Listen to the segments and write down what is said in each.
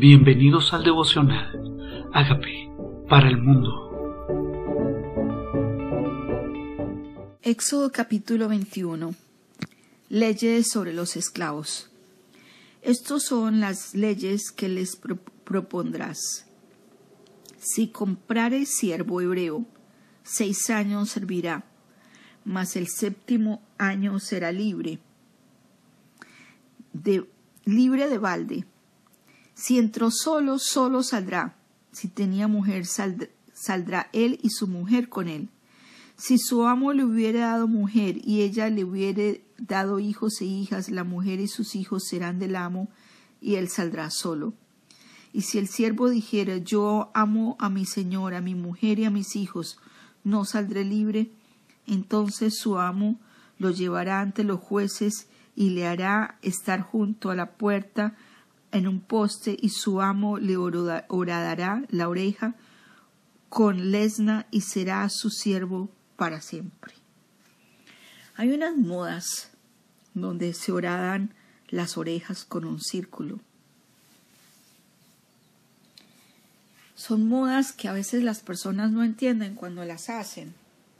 Bienvenidos al devocional. Hágame para el mundo. Éxodo capítulo 21. Leyes sobre los esclavos. Estos son las leyes que les propondrás. Si comprare siervo hebreo, seis años servirá, mas el séptimo año será libre, libre de balde si entró solo, solo saldrá. Si tenía mujer, saldrá él y su mujer con él. Si su amo le hubiera dado mujer y ella le hubiera dado hijos e hijas, la mujer y sus hijos serán del amo y él saldrá solo. Y si el siervo dijera, yo amo a mi señor, a mi mujer y a mis hijos, no saldré libre, entonces su amo lo llevará ante los jueces y le hará estar junto a la puerta en un poste y su amo le horadará la oreja con lesna y será su siervo para siempre. Hay unas modas donde se horadan las orejas con un círculo. Son modas que a veces las personas no entienden cuando las hacen,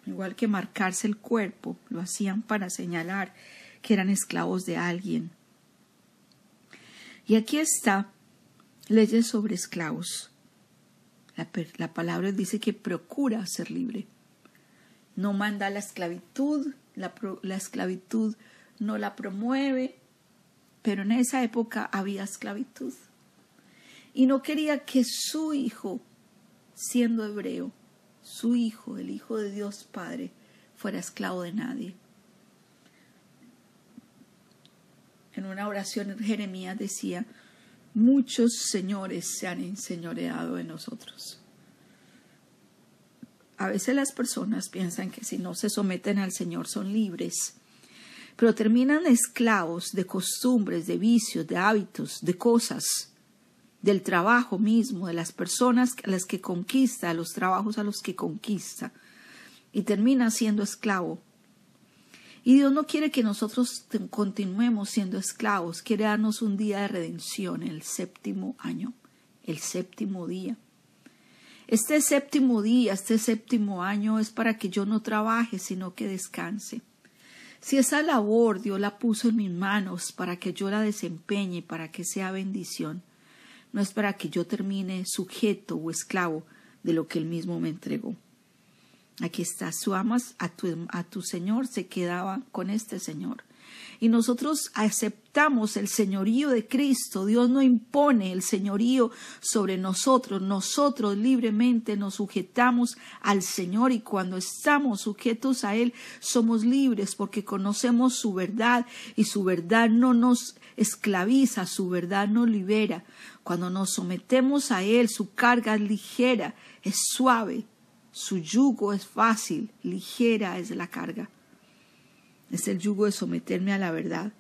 igual que marcarse el cuerpo, lo hacían para señalar que eran esclavos de alguien y aquí está leyes sobre esclavos. La, palabra dice que procura ser libre. No manda la esclavitud, la, la esclavitud no la promueve, pero en esa época había esclavitud. Y no quería que su hijo, siendo hebreo, su hijo, el hijo de Dios Padre, fuera esclavo de nadie. En una oración Jeremías decía, muchos señores se han enseñoreado de nosotros. A veces las personas piensan que si no se someten al Señor son libres, pero terminan esclavos de costumbres, de vicios, de hábitos, de cosas, del trabajo mismo, de las personas a las que conquista, los trabajos a los que conquista, y termina siendo esclavo y Dios no quiere que nosotros continuemos siendo esclavos, quiere darnos un día de redención, el séptimo año, el séptimo día. Este séptimo día, este séptimo año es para que yo no trabaje, sino que descanse. Si esa labor Dios la puso en mis manos para que yo la desempeñe, para que sea bendición, no es para que yo termine sujeto o esclavo de lo que Él mismo me entregó. Aquí está, su amas a tu, Señor se quedaba con este Señor. Y nosotros aceptamos el señorío de Cristo. Dios no impone el señorío sobre nosotros. Nosotros libremente nos sujetamos al Señor y cuando estamos sujetos a Él somos libres porque conocemos su verdad y su verdad no nos esclaviza, su verdad nos libera. Cuando nos sometemos a Él, su carga es ligera, es suave, su yugo es fácil, ligera es la carga. Es el yugo de someterme a la verdad.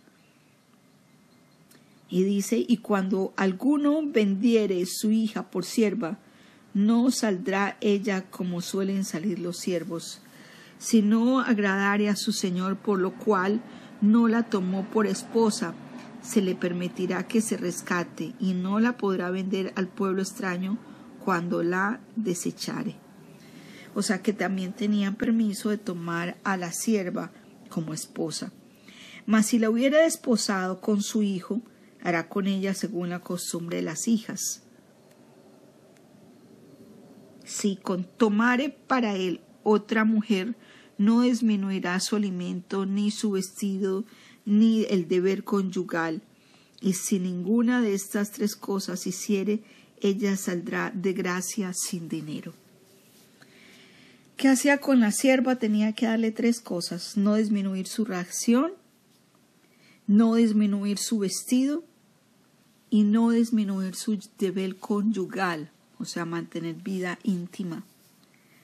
Y dice, y cuando alguno vendiere su hija por sierva, no saldrá ella como suelen salir los siervos, sino agradare a su señor, por lo cual no la tomó por esposa, se le permitirá que se rescate, y no la podrá vender al pueblo extraño cuando la desechare o sea que también tenían permiso de tomar a la sierva como esposa. Mas si la hubiera desposado con su hijo, hará con ella según la costumbre de las hijas. Si con tomare para él otra mujer, no disminuirá su alimento, ni su vestido, ni el deber conyugal. Y si ninguna de estas tres cosas hiciere, ella saldrá de gracia sin dinero. ¿Qué hacía con la sierva? Tenía que darle tres cosas. No disminuir su reacción, no disminuir su vestido y no disminuir su deber conyugal, o sea, mantener vida íntima.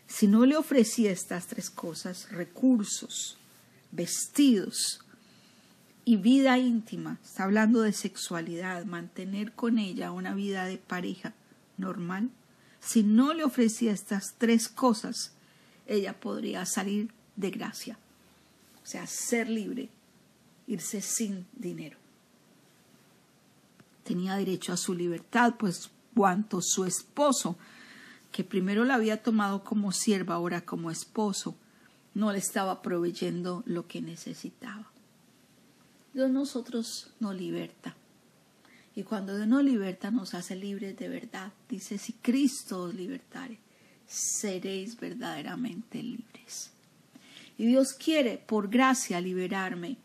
Si no le ofrecía estas tres cosas, recursos, vestidos y vida íntima, está hablando de sexualidad, mantener con ella una vida de pareja normal, si no le ofrecía estas tres cosas, ella podría salir de gracia, o sea, ser libre, irse sin dinero. tenía derecho a su libertad, pues cuanto su esposo, que primero la había tomado como sierva, ahora como esposo, no le estaba proveyendo lo que necesitaba. Dios nosotros nos liberta. Y cuando Dios nos liberta, nos hace libres de verdad. Dice, si Cristo os libertare, seréis verdaderamente libres. Y Dios quiere, por gracia, liberarme.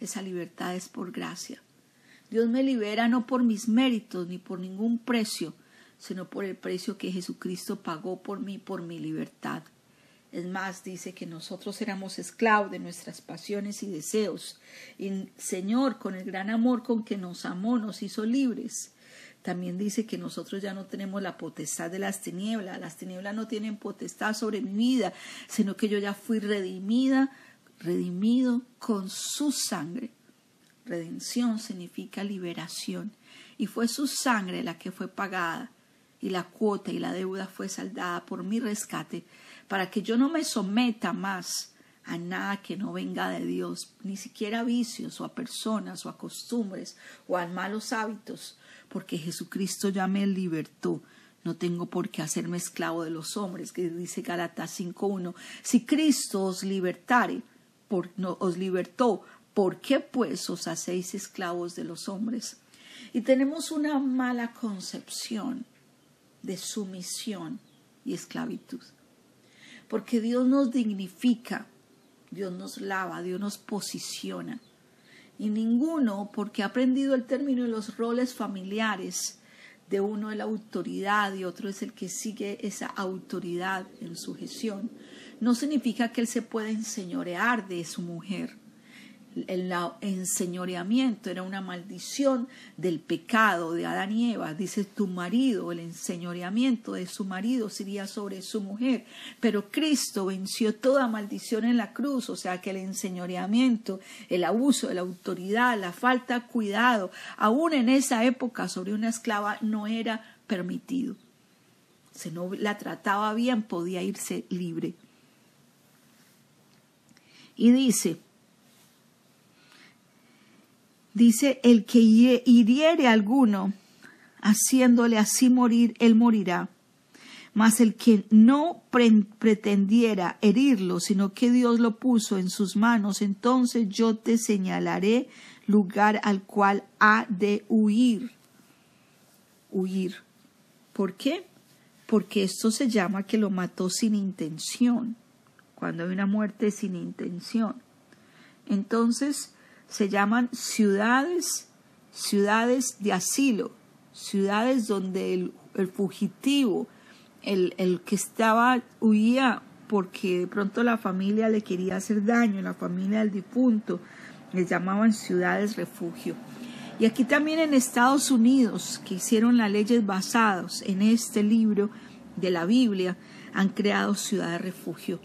Esa libertad es por gracia. Dios me libera no por mis méritos ni por ningún precio, sino por el precio que Jesucristo pagó por mí, por mi libertad. Es más, dice que nosotros éramos esclavos de nuestras pasiones y deseos. Y Señor, con el gran amor con que nos amó, nos hizo libres. También dice que nosotros ya no tenemos la potestad de las tinieblas. Las tinieblas no tienen potestad sobre mi vida, sino que yo ya fui redimida, redimido con su sangre. Redención significa liberación. Y fue su sangre la que fue pagada y la cuota y la deuda fue saldada por mi rescate para que yo no me someta más a nada que no venga de Dios, ni siquiera a vicios o a personas o a costumbres o a malos hábitos, porque Jesucristo ya me libertó. No tengo por qué hacerme esclavo de los hombres, que dice Galatas 5.1. Si Cristo os libertare, por, os libertó, ¿por qué pues os hacéis esclavos de los hombres? Y tenemos una mala concepción de sumisión y esclavitud porque Dios nos dignifica, Dios nos lava, Dios nos posiciona. Y ninguno, porque ha aprendido el término de los roles familiares, de uno es la autoridad y otro es el que sigue esa autoridad en sujeción, no significa que él se pueda enseñorear de su mujer el enseñoreamiento era una maldición del pecado de Adán y Eva. Dice tu marido, el enseñoreamiento de su marido sería sobre su mujer. Pero Cristo venció toda maldición en la cruz, o sea que el enseñoreamiento, el abuso de la autoridad, la falta de cuidado, aún en esa época sobre una esclava no era permitido. Si no la trataba bien, podía irse libre. Y dice, Dice, el que hiriere alguno, haciéndole así morir, él morirá. Mas el que no pretendiera herirlo, sino que Dios lo puso en sus manos, entonces yo te señalaré lugar al cual ha de huir. Huir. ¿Por qué? Porque esto se llama que lo mató sin intención, cuando hay una muerte sin intención. Entonces, se llaman ciudades, ciudades de asilo, ciudades donde el, fugitivo, el, el, que estaba, huía porque de pronto la familia le quería hacer daño, la familia del difunto, les llamaban ciudades refugio. Y aquí también en Estados Unidos, que hicieron las leyes basadas en este libro de la Biblia, han creado ciudades refugio.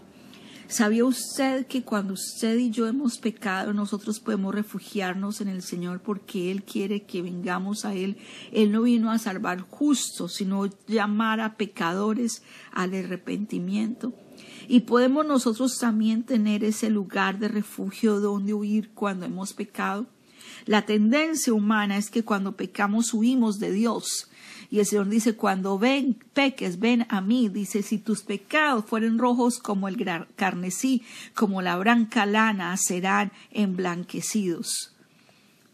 ¿Sabía usted que cuando usted y yo hemos pecado, nosotros podemos refugiarnos en el Señor porque Él quiere que vengamos a Él? Él no vino a salvar justos, sino llamar a pecadores al arrepentimiento. Y podemos nosotros también tener ese lugar de refugio donde huir cuando hemos pecado. La tendencia humana es que cuando pecamos huimos de Dios y el Señor dice, cuando ven, peques, ven a mí. Dice, si tus pecados fueren rojos como el carnesí, como la blanca lana, serán emblanquecidos.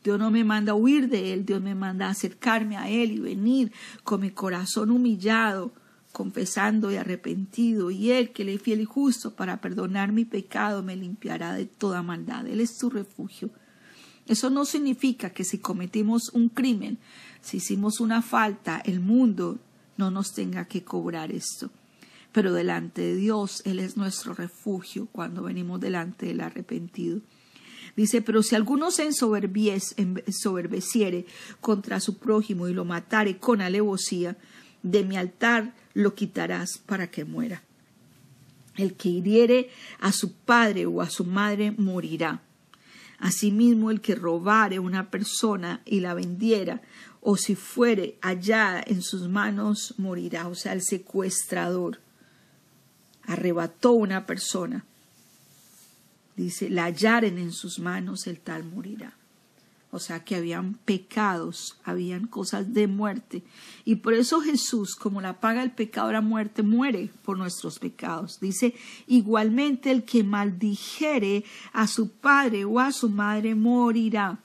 Dios no me manda a huir de Él, Dios me manda a acercarme a Él y venir con mi corazón humillado, confesando y arrepentido, y Él, que le es fiel y justo para perdonar mi pecado, me limpiará de toda maldad. Él es tu refugio. Eso no significa que si cometimos un crimen, si hicimos una falta, el mundo no nos tenga que cobrar esto. Pero delante de Dios, Él es nuestro refugio cuando venimos delante del arrepentido. Dice, pero si alguno se ensoberbeciere contra su prójimo y lo matare con alevosía, de mi altar lo quitarás para que muera. El que hiriere a su padre o a su madre morirá. Asimismo, el que robare una persona y la vendiera, o si fuere hallada en sus manos, morirá. O sea, el secuestrador arrebató una persona. Dice, la hallaren en sus manos, el tal morirá. O sea que habían pecados, habían cosas de muerte. Y por eso Jesús, como la paga el pecado la muerte, muere por nuestros pecados. Dice, igualmente el que maldijere a su padre o a su madre morirá.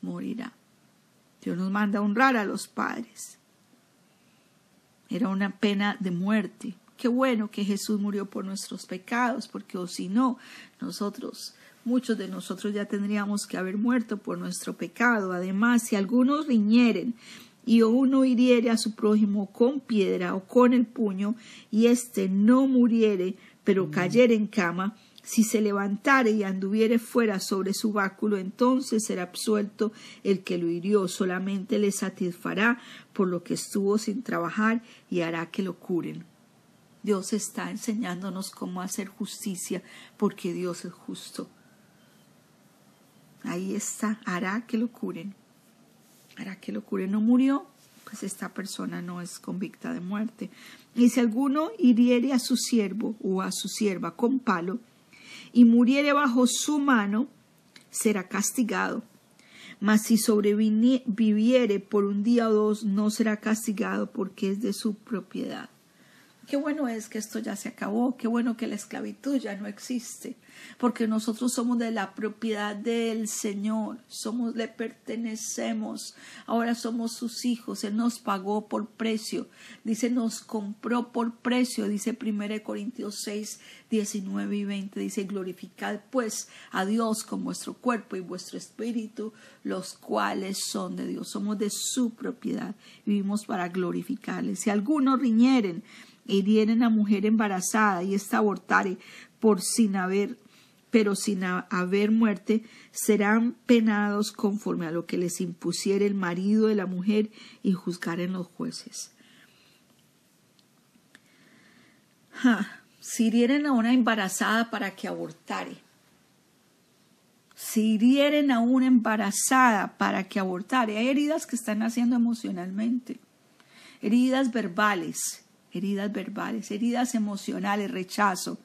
Morirá. Dios nos manda a honrar a los padres. Era una pena de muerte. Qué bueno que Jesús murió por nuestros pecados, porque o si no, nosotros muchos de nosotros ya tendríamos que haber muerto por nuestro pecado. Además, si algunos riñeren y uno hiriere a su prójimo con piedra o con el puño, y éste no muriere, pero cayere en cama, si se levantare y anduviere fuera sobre su báculo, entonces será absuelto el que lo hirió, solamente le satisfará por lo que estuvo sin trabajar y hará que lo curen. Dios está enseñándonos cómo hacer justicia, porque Dios es justo. Ahí está, hará que lo curen. Hará que lo curen. No murió, pues esta persona no es convicta de muerte. Y si alguno hiriere a su siervo o a su sierva con palo y muriere bajo su mano, será castigado. Mas si sobreviviere por un día o dos, no será castigado porque es de su propiedad. Qué bueno es que esto ya se acabó, qué bueno que la esclavitud ya no existe, porque nosotros somos de la propiedad del Señor, somos, le pertenecemos, ahora somos sus hijos, Él nos pagó por precio, dice, nos compró por precio, dice 1 Corintios 6, 19 y 20, dice, glorificad pues a Dios con vuestro cuerpo y vuestro espíritu, los cuales son de Dios, somos de su propiedad, vivimos para glorificarle. Si algunos riñeren, hirieren a mujer embarazada y esta abortare por sin haber pero sin haber muerte, serán penados conforme a lo que les impusiere el marido de la mujer y juzgaren los jueces. Si hirieren a una embarazada para que abortare, si hirieren a una embarazada para que abortare, hay heridas que están haciendo emocionalmente, heridas verbales, heridas verbales, heridas emocionales, rechazo.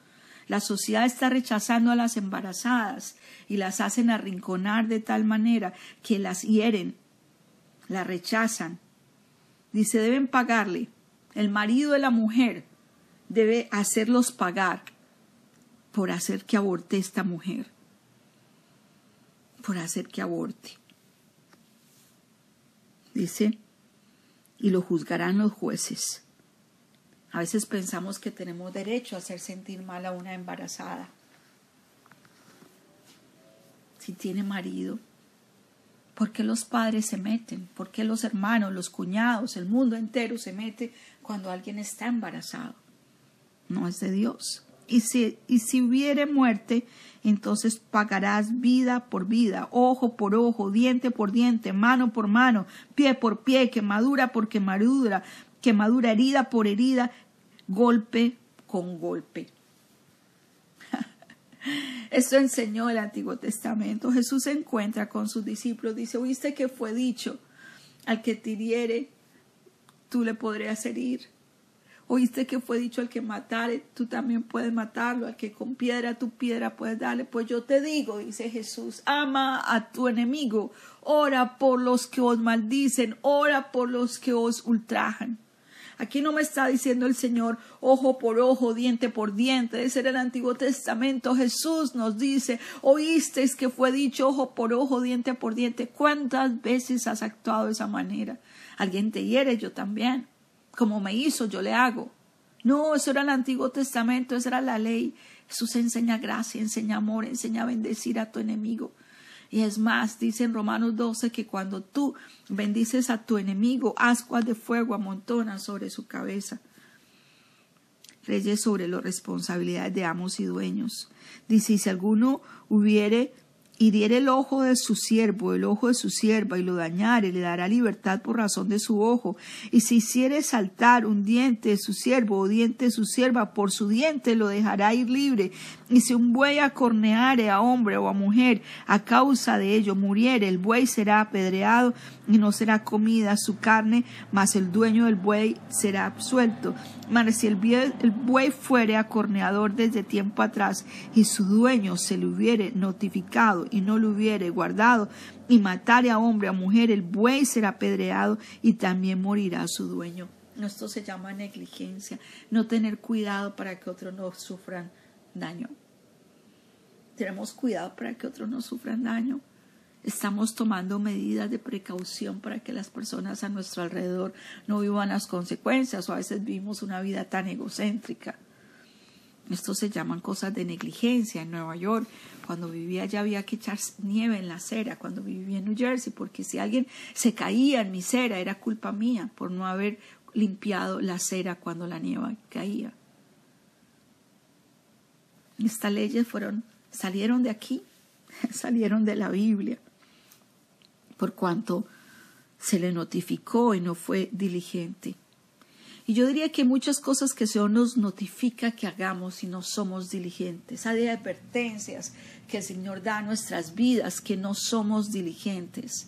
La sociedad está rechazando a las embarazadas y las hacen arrinconar de tal manera que las hieren, las rechazan. Dice, deben pagarle. El marido de la mujer debe hacerlos pagar por hacer que aborte esta mujer, por hacer que aborte. Dice, y lo juzgarán los jueces. A veces pensamos que tenemos derecho a hacer sentir mal a una embarazada. Si tiene marido, ¿por qué los padres se meten? ¿Por qué los hermanos, los cuñados, el mundo entero se mete cuando alguien está embarazado? No es de Dios. Y si, y si hubiere muerte, entonces pagarás vida por vida, ojo por ojo, diente por diente, mano por mano, pie por pie, quemadura por quemadura, quemadura, herida por herida, golpe con golpe. Esto enseñó el Antiguo Testamento. Jesús se encuentra con sus discípulos. Dice, ¿oíste que fue dicho? Al que te hiriere, tú le podrías herir. Oíste que fue dicho al que matare, tú también puedes matarlo, al que con piedra tu piedra puedes darle. Pues yo te digo, dice Jesús, ama a tu enemigo, ora por los que os maldicen, ora por los que os ultrajan. Aquí no me está diciendo el Señor ojo por ojo, diente por diente. Ese era el Antiguo Testamento. Jesús nos dice, oísteis que fue dicho ojo por ojo, diente por diente. ¿Cuántas veces has actuado de esa manera? Alguien te hiere, yo también. Como me hizo, yo le hago. No, eso era el Antiguo Testamento, esa era la ley. Jesús enseña gracia, enseña amor, enseña a bendecir a tu enemigo. Y es más, dice en Romanos 12 que cuando tú bendices a tu enemigo, ascuas de fuego amontonas sobre su cabeza. Reyes sobre las responsabilidades de amos y dueños. Dice, si alguno hubiere hiriere el ojo de su siervo, el ojo de su sierva, y lo dañare, le dará libertad por razón de su ojo. Y si hiciere saltar un diente de su siervo o diente de su sierva, por su diente lo dejará ir libre. Y si un buey acorneare a hombre o a mujer a causa de ello muriere, el buey será apedreado y no será comida su carne, mas el dueño del buey será absuelto. Mas si el buey fuere acorneador desde tiempo atrás y su dueño se le hubiere notificado y no lo hubiere guardado, y matare a hombre, a mujer, el buey será apedreado y también morirá su dueño. Esto se llama negligencia, no tener cuidado para que otros no sufran daño. Tenemos cuidado para que otros no sufran daño. Estamos tomando medidas de precaución para que las personas a nuestro alrededor no vivan las consecuencias o a veces vivimos una vida tan egocéntrica. Esto se llaman cosas de negligencia. En Nueva York, cuando vivía ya había que echar nieve en la acera, cuando vivía en New Jersey, porque si alguien se caía en mi acera era culpa mía por no haber limpiado la acera cuando la nieve caía. Estas leyes fueron, salieron de aquí, salieron de la Biblia, por cuanto se le notificó y no fue diligente. Y yo diría que muchas cosas que Señor nos notifica que hagamos y no somos diligentes. Hay advertencias que el Señor da a nuestras vidas que no somos diligentes.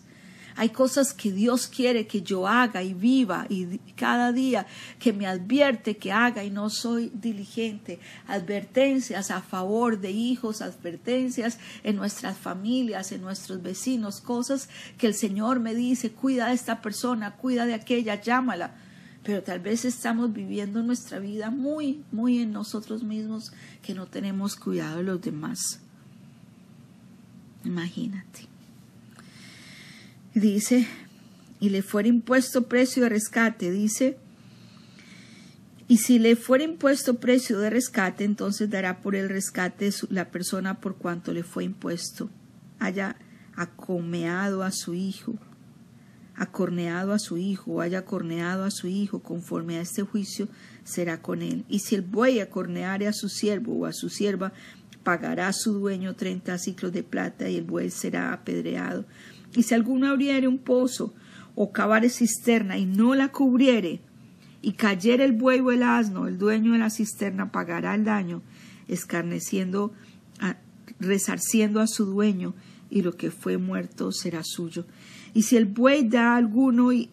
Hay cosas que Dios quiere que yo haga y viva y cada día que me advierte que haga y no soy diligente. Advertencias a favor de hijos, advertencias en nuestras familias, en nuestros vecinos, cosas que el Señor me dice, cuida de esta persona, cuida de aquella, llámala pero tal vez estamos viviendo nuestra vida muy, muy en nosotros mismos que no tenemos cuidado de los demás. Imagínate. Dice, y le fuera impuesto precio de rescate, dice, y si le fuera impuesto precio de rescate, entonces dará por el rescate la persona por cuanto le fue impuesto, haya acomeado a su hijo acorneado a su hijo o haya corneado a su hijo conforme a este juicio será con él. Y si el buey acorneare a su siervo o a su sierva, pagará a su dueño treinta ciclos de plata y el buey será apedreado. Y si alguno abriere un pozo o cavare cisterna y no la cubriere, y cayere el buey o el asno, el dueño de la cisterna pagará el daño, escarneciendo, resarciendo a su dueño, y lo que fue muerto será suyo. Y si el buey da alguno y,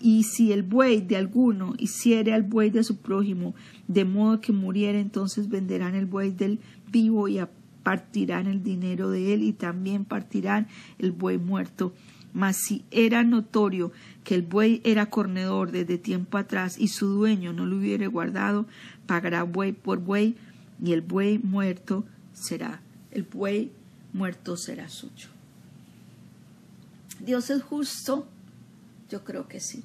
y si el buey de alguno hiciere al buey de su prójimo, de modo que muriera, entonces venderán el buey del vivo y partirán el dinero de él y también partirán el buey muerto. Mas si era notorio que el buey era corredor desde tiempo atrás y su dueño no lo hubiere guardado, pagará buey por buey y el buey muerto será, el buey muerto será suyo. ¿Dios es justo? Yo creo que sí.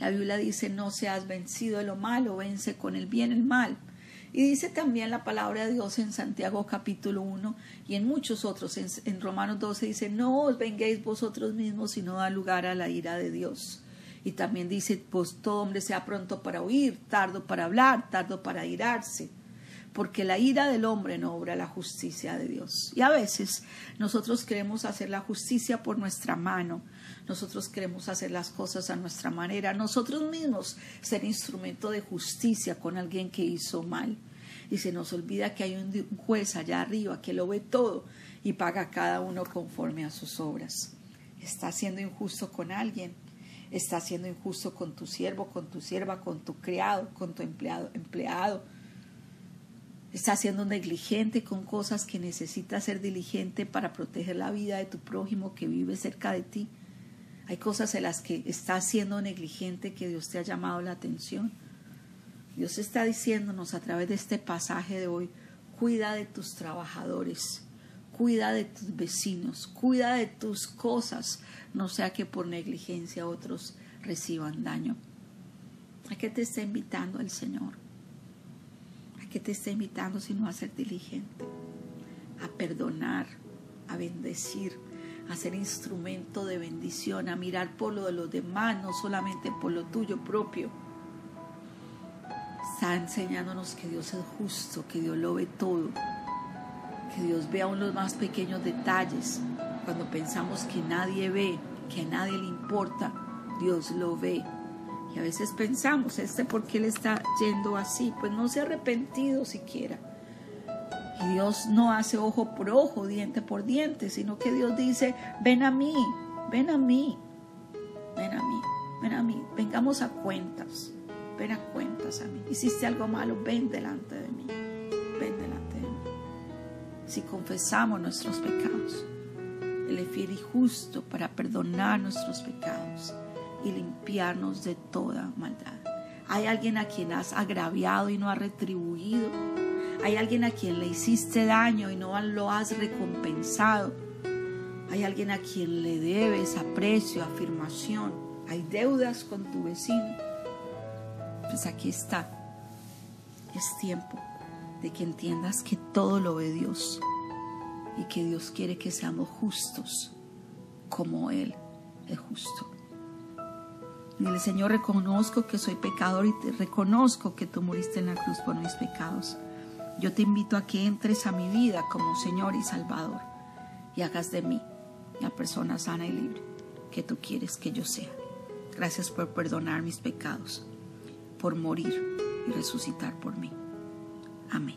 La Biblia dice, no seas vencido de lo malo, vence con el bien el mal. Y dice también la palabra de Dios en Santiago capítulo 1 y en muchos otros, en, Romanos 12 dice, no os venguéis vosotros mismos, sino da lugar a la ira de Dios. Y también dice, pues todo hombre sea pronto para oír, tardo para hablar, tardo para irarse porque la ira del hombre no obra la justicia de Dios. Y a veces nosotros queremos hacer la justicia por nuestra mano, nosotros queremos hacer las cosas a nuestra manera, nosotros mismos ser instrumento de justicia con alguien que hizo mal. Y se nos olvida que hay un juez allá arriba que lo ve todo y paga a cada uno conforme a sus obras. Está siendo injusto con alguien, está siendo injusto con tu siervo, con tu sierva, con tu criado, con tu empleado, empleado Estás siendo negligente con cosas que necesitas ser diligente para proteger la vida de tu prójimo que vive cerca de ti. Hay cosas en las que estás siendo negligente que Dios te ha llamado la atención. Dios está diciéndonos a través de este pasaje de hoy, cuida de tus trabajadores, cuida de tus vecinos, cuida de tus cosas, no sea que por negligencia otros reciban daño. ¿A qué te está invitando el Señor? Que te está invitando sino a ser diligente, a perdonar, a bendecir, a ser instrumento de bendición, a mirar por lo de los demás, no solamente por lo tuyo propio. Está enseñándonos que Dios es justo, que Dios lo ve todo, que Dios ve aún los más pequeños detalles. Cuando pensamos que nadie ve, que a nadie le importa, Dios lo ve y a veces pensamos, este por qué le está yendo así, pues no se ha arrepentido siquiera. Y Dios no hace ojo por ojo, diente por diente, sino que Dios dice, ven a mí, ven a mí, ven a mí, ven a mí, vengamos a cuentas, ven a cuentas a mí. Hiciste algo malo, ven delante de mí, ven delante de mí. Si confesamos nuestros pecados, Él es fiel y justo para perdonar nuestros pecados y limpiarnos de toda maldad. Hay alguien a quien has agraviado y no has retribuido. Hay alguien a quien le hiciste daño y no lo has recompensado. Hay alguien a quien le debes aprecio, afirmación. Hay deudas con tu vecino. Pues aquí está. Es tiempo de que entiendas que todo lo ve Dios y que Dios quiere que seamos justos como Él es justo. Dile, Señor, reconozco que soy pecador y te reconozco que tú moriste en la cruz por mis pecados. Yo te invito a que entres a mi vida como Señor y Salvador y hagas de mí la persona sana y libre que tú quieres que yo sea. Gracias por perdonar mis pecados, por morir y resucitar por mí. Amén.